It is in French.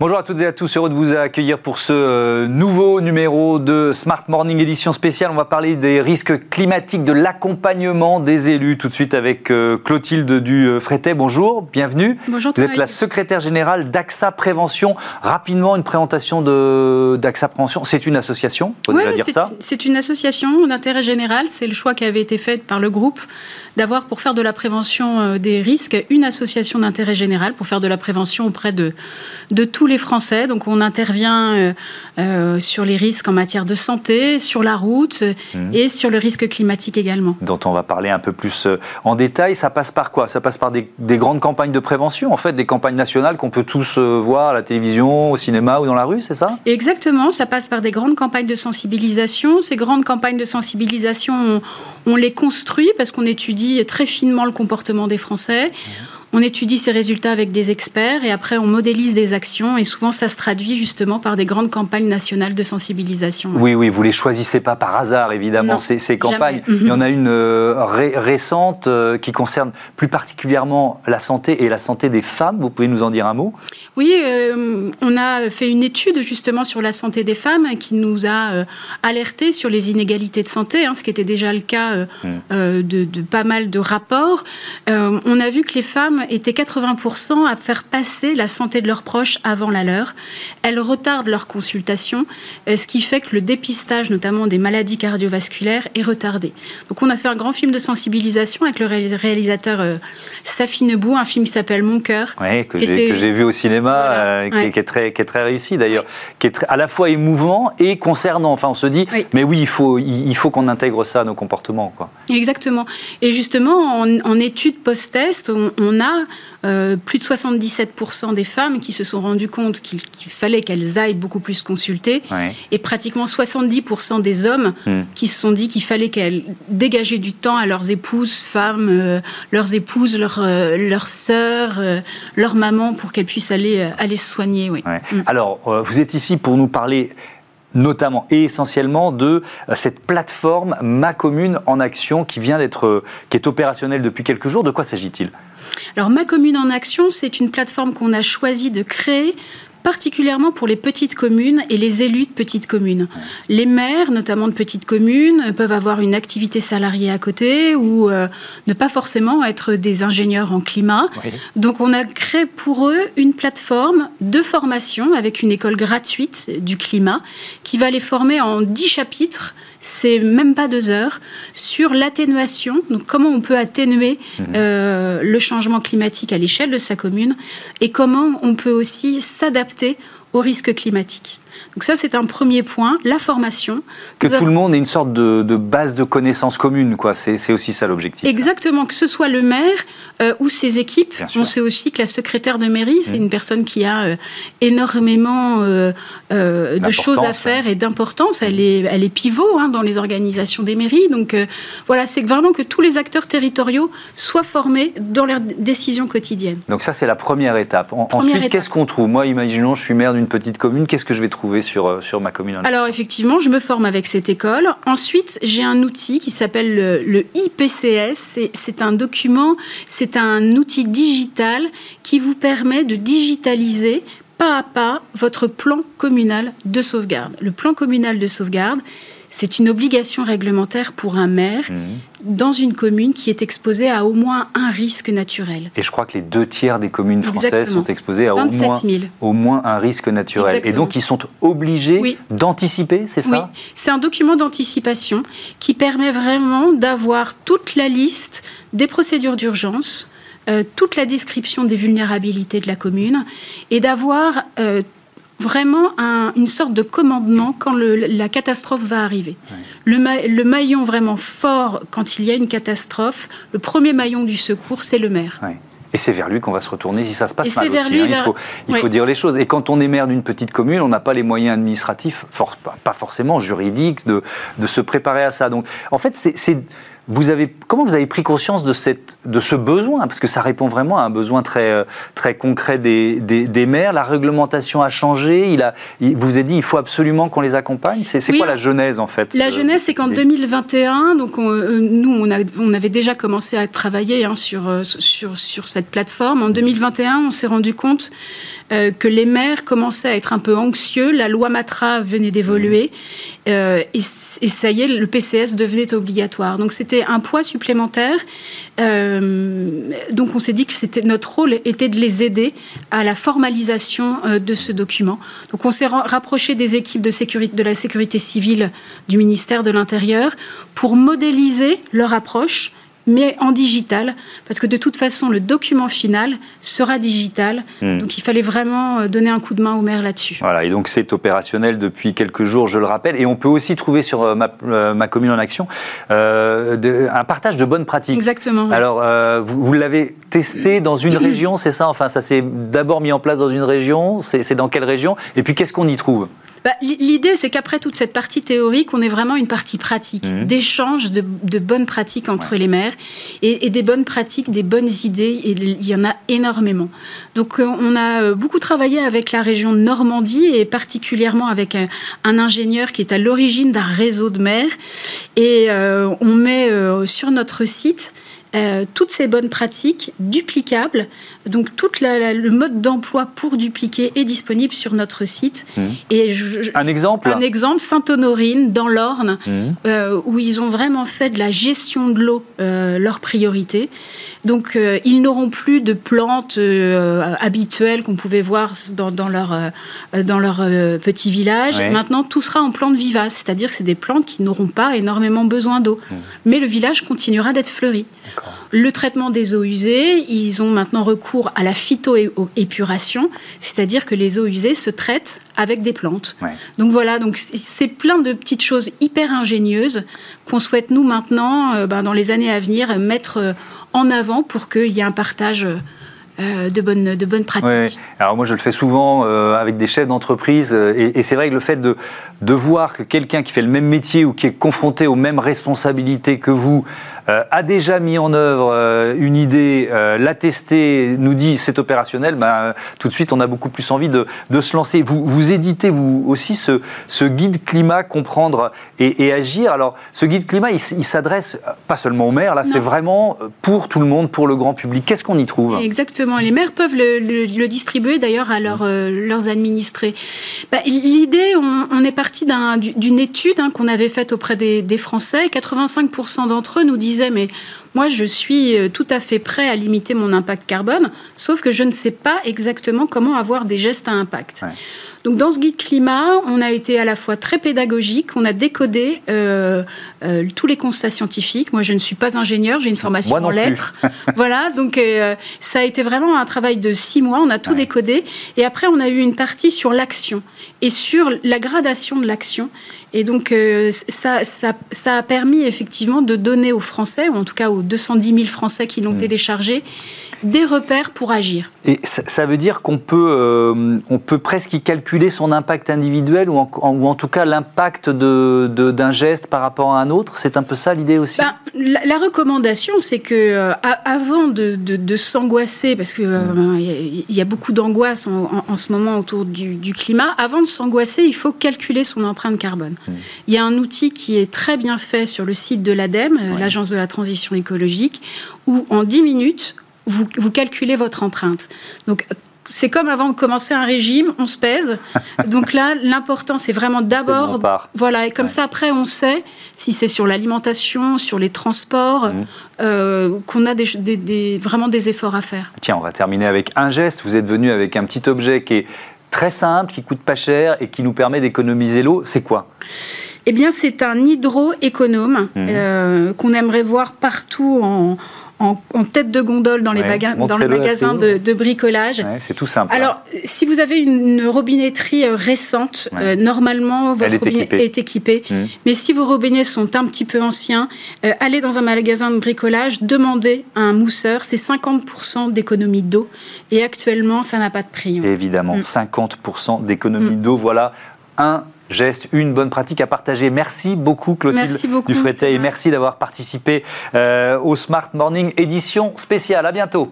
Bonjour à toutes et à tous, heureux de vous accueillir pour ce euh, nouveau numéro de Smart Morning édition spéciale. On va parler des risques climatiques, de l'accompagnement des élus. Tout de suite avec euh, Clotilde du Frétet. Bonjour, bienvenue. Bonjour. Vous êtes la secrétaire générale d'AXA Prévention. Rapidement, une présentation d'AXA Prévention. C'est une association, on oui, dire ça C'est une association d'intérêt général. C'est le choix qui avait été fait par le groupe d'avoir pour faire de la prévention euh, des risques une association d'intérêt général pour faire de la prévention auprès de, de tous les Français. Donc on intervient euh, euh, sur les risques en matière de santé, sur la route mmh. et sur le risque climatique également. Dont on va parler un peu plus en détail. Ça passe par quoi? Ça passe par des, des, grandes campagnes de prévention, en fait, des campagnes nationales qu'on peut tous voir à la télévision, au cinéma ou dans la rue, c'est ça? Exactement, ça passe par des grandes campagnes de sensibilisation. Ces grandes campagnes de sensibilisation, on, on les construit parce qu'on étudie très finement le comportement des Français. On étudie ces résultats avec des experts et après on modélise des actions et souvent ça se traduit justement par des grandes campagnes nationales de sensibilisation. Oui, oui, vous les choisissez pas par hasard évidemment ces, campagnes. Il y en a une euh, récente euh, qui concerne plus particulièrement la santé et la santé des femmes. Vous pouvez nous en dire un mot? Oui, euh, on a fait une étude justement sur la santé des femmes qui nous a alerté sur les inégalités de santé, hein, ce qui était déjà le cas hmm. de, de, pas mal de rapports. on a vu que les femmes étaient 80% à faire passer la santé de leurs proches avant la leur. Elles retardent leur consultation, euh, ce qui fait que le dépistage, notamment des maladies cardiovasculaires, est retardé. Donc on a fait un grand film de sensibilisation avec le réalisateur euh, Safi Nebou, un film qui s'appelle Mon cœur. Oui, que j'ai vu au cinéma, euh, qui, est très, qui est très réussi d'ailleurs, qui est à la fois émouvant et concernant. Enfin, on se dit, mais oui, il faut, il, faut qu'on intègre ça à nos comportements. Quoi. Exactement. Et justement, en, en études post-test, on, on, a euh, plus de 77% des femmes qui se sont rendues compte qu'il fallait qu'elles aillent beaucoup plus consulter, et pratiquement 70% des hommes hmm. qui se sont dit qu'il fallait qu'elles dégageaient du temps à leurs épouses, femmes, euh, leurs épouses, leurs, euh, leurs sœurs, leurs mamans, pour qu'elles puissent aller, aller se soigner. Oui. Hmm. Alors, vous êtes ici pour nous parler notamment et essentiellement de cette plateforme Ma Commune en Action qui vient d'être, qui est opérationnelle depuis quelques jours. De quoi s'agit-il? Alors Ma Commune en Action, c'est une plateforme qu'on a choisi de créer particulièrement pour les petites communes et les élus de petites communes. Les maires, notamment de petites communes, peuvent avoir une activité salariée à côté ou euh, ne pas forcément être des ingénieurs en climat. Donc on a créé pour eux une plateforme de formation avec une école gratuite du climat qui va les former en 10 chapitres c'est même pas deux heures, sur l'atténuation, donc comment on peut atténuer mhm. euh, le changement climatique à l'échelle de sa commune et comment on peut aussi s'adapter aux risques climatiques. Donc ça, c'est un premier point, la formation. Que tout le monde ait une sorte de, base de connaissances communes, quoi. C'est aussi ça l'objectif. Exactement, que ce soit le maire euh, ou ses équipes. On sait aussi que la secrétaire de mairie, c'est mmh. une personne qui a euh, énormément euh, de choses à faire et d'importance. Elle est, elle est pivot hein, dans les organisations des mairies. Donc voilà, c'est vraiment que tous les acteurs territoriaux soient formés dans leurs décisions quotidiennes. Donc ça, c'est la première étape. ensuite, qu'est-ce qu'on trouve? Moi, imaginons, je suis maire d'une petite commune, qu'est-ce que je vais trouver sur, euh, sur ma commune Alors effectivement, je me forme avec cette école. Ensuite, j'ai un outil qui s'appelle le, IPCS. C'est un document, c'est un outil digital qui vous permet de digitaliser pas à pas votre plan communal de sauvegarde. Le plan communal de sauvegarde, c'est une obligation réglementaire pour un maire mmh. dans une commune qui est exposée à au moins un risque naturel. Et je crois que les deux tiers des communes françaises sont exposées à au moins, au moins, un risque naturel. Et donc ils sont obligés d'anticiper, c'est ça? Oui, c'est un document d'anticipation qui permet vraiment d'avoir toute la liste des procédures d'urgence, euh, toute la description des vulnérabilités de la commune et d'avoir euh, vraiment une sorte de commandement quand la catastrophe va arriver. Le, maillon vraiment fort quand il y a une catastrophe, le premier maillon du secours, c'est le maire. Et c'est vers lui qu'on va se retourner si ça se passe mal aussi. Hein. Il, faut, il faut, dire les choses. Et quand on est maire d'une petite commune, on n'a pas les moyens administratifs, pas forcément juridiques, de, de, se préparer à ça. Donc, en fait, c'est vous avez, comment vous avez pris conscience de, cette, de ce besoin? Parce que ça répond vraiment à un besoin très, euh, très concret des, des, maires. La réglementation a changé. Il, a, il vous a dit il faut absolument qu'on les accompagne. C'est quoi la genèse en fait La genèse, c'est qu'en 2021, donc nous, on, a, on, avait déjà commencé à travailler hein, sur, sur, sur cette plateforme. En 2021, on s'est rendu compte euh, que les maires commençaient à être un peu anxieux. La loi Matra venait d'évoluer euh, et, ça y est, le PCS devenait obligatoire. Donc c'était un poids supplémentaire. Euh, donc on s'est dit que c'était notre rôle était de les aider à la formalisation de ce document. Donc on s'est rapproché des équipes de la sécurité civile du ministère de l'Intérieur pour modéliser leur approche mais en digital, parce que de toute façon, le document final sera digital. Hmm. Donc il fallait vraiment euh, donner un coup de main au maire là-dessus. Voilà, et donc c'est opérationnel depuis quelques jours, je le rappelle. Et on peut aussi trouver sur euh, euh, ma, commune en action un partage de bonnes pratiques. Exactement. Alors, vous, vous l'avez testé dans une région, c'est ça? Enfin, ça s'est d'abord mis en place dans une région. C'est dans quelle région? Et puis, qu'est-ce qu'on y trouve? Bah, l'idée, c'est qu'après toute cette partie théorique, on ait vraiment une partie pratique, mmh. d'échange de, bonnes pratiques entre les maires et, des bonnes pratiques, des bonnes idées. Et il y en a énormément. Donc, euh, on a euh, beaucoup travaillé avec la région de Normandie et particulièrement avec un, ingénieur qui est à l'origine d'un réseau de maires. Et euh, on met sur notre site euh, toutes ces bonnes pratiques duplicables. Donc tout le mode d'emploi pour dupliquer est disponible sur notre site. Mmh. Et un exemple Un exemple, Sainte-Honorine, dans l'Orne, mmh. euh, où ils ont vraiment fait de la gestion de l'eau euh, leur priorité. Donc, euh, ils n'auront plus de plantes habituelles qu'on pouvait voir dans, leur, dans leur petit village. Maintenant, tout sera en plantes vivaces, c'est-à-dire que c'est des plantes qui n'auront pas énormément besoin d'eau. Hmm. Mais le village continuera d'être fleuri. Le traitement des eaux usées, ils ont maintenant recours à la phytoépuration, c'est-à-dire que les eaux usées se traitent avec des plantes. Donc voilà, donc c'est plein de petites choses hyper ingénieuses qu'on souhaite nous maintenant, ben, dans les années à venir, mettre en avant pour qu'il y ait un partage euh, de bonnes, de bonnes pratiques. Alors moi je le fais souvent euh, avec des chefs d'entreprise euh, et, c'est vrai que le fait de, de voir que quelqu'un qui fait le même métier ou qui est confronté aux mêmes responsabilités que vous a déjà mis en œuvre une idée, l'a testé, nous dit c'est opérationnel, ben, tout de suite on a beaucoup plus envie de, de se lancer. Vous, vous éditez vous aussi ce, ce guide climat comprendre et, agir. Alors ce guide climat il, s'adresse pas seulement aux maires, là c'est vraiment pour tout le monde, pour le grand public. Qu'est-ce qu'on y trouve? Exactement. Les maires peuvent le, distribuer d'ailleurs à euh, leurs administrés. Bah, l'idée, on, est parti d'une étude hein, qu'on avait faite auprès des, des Français. 85% d'entre eux nous disaient mais moi, je suis euh, tout à fait prêt à limiter mon impact carbone, sauf que je ne sais pas exactement comment avoir des gestes à impact. Donc, dans ce guide climat, on a été à la fois très pédagogique, on a décodé euh, euh, tous les constats scientifiques. Moi, je ne suis pas ingénieur, j'ai une formation en lettres. voilà, donc ça a été vraiment un travail de six mois. On a tout décodé, et après, on a eu une partie sur l'action et sur la gradation de l'action. Et donc, euh, ça, ça, a permis effectivement de donner aux Français, ou en tout cas aux 210 000 Français qui l'ont mmh. téléchargé, des repères pour agir. Et ça, veut dire qu'on peut, euh, on peut presque y calculer son impact individuel ou en, ou en tout cas l'impact d'un de, geste par rapport à un autre? C'est un peu ça l'idée aussi? Ben, la, recommandation, c'est que euh, avant de, de s'angoisser, parce qu'il mmh. il y, a beaucoup d'angoisse en, ce moment autour du, du climat, avant de s'angoisser, il faut calculer son empreinte carbone. Mmh. Il y a un outil qui est très bien fait sur le site de l'ADEME, euh, l'Agence de la transition écologique, où en 10 minutes, vous, vous calculez votre empreinte. Donc, c'est comme avant de commencer un régime, on se pèse. Donc là, l'important, c'est vraiment d'abord, voilà, et comme ça après, on sait si c'est sur l'alimentation, sur les transports, mmh. euh, qu'on a des, vraiment des efforts à faire. Tiens, on va terminer avec un geste. Vous êtes venu avec un petit objet qui est très simple, qui coûte pas cher et qui nous permet d'économiser l'eau. C'est quoi? Eh bien, c'est un hydro-économe mmh. euh, qu'on aimerait voir partout en, en, tête de gondole dans, les dans le magasin de, bricolage. c'est tout simple. Alors, si vous avez une robinetterie euh, récente, euh, normalement, votre robinet est équipé. Mmh. Mais si vos robinets sont un petit peu anciens, euh, allez dans un magasin de bricolage, demandez à un mousseur, c'est 50% d'économie d'eau. Et actuellement, ça n'a pas de prix. Hein. Évidemment, 50% mmh. d'économie mmh. d'eau, voilà un geste, une bonne pratique à partager. Merci beaucoup Clotilde Dufretet et merci d'avoir participé au Smart Morning édition spéciale. À bientôt.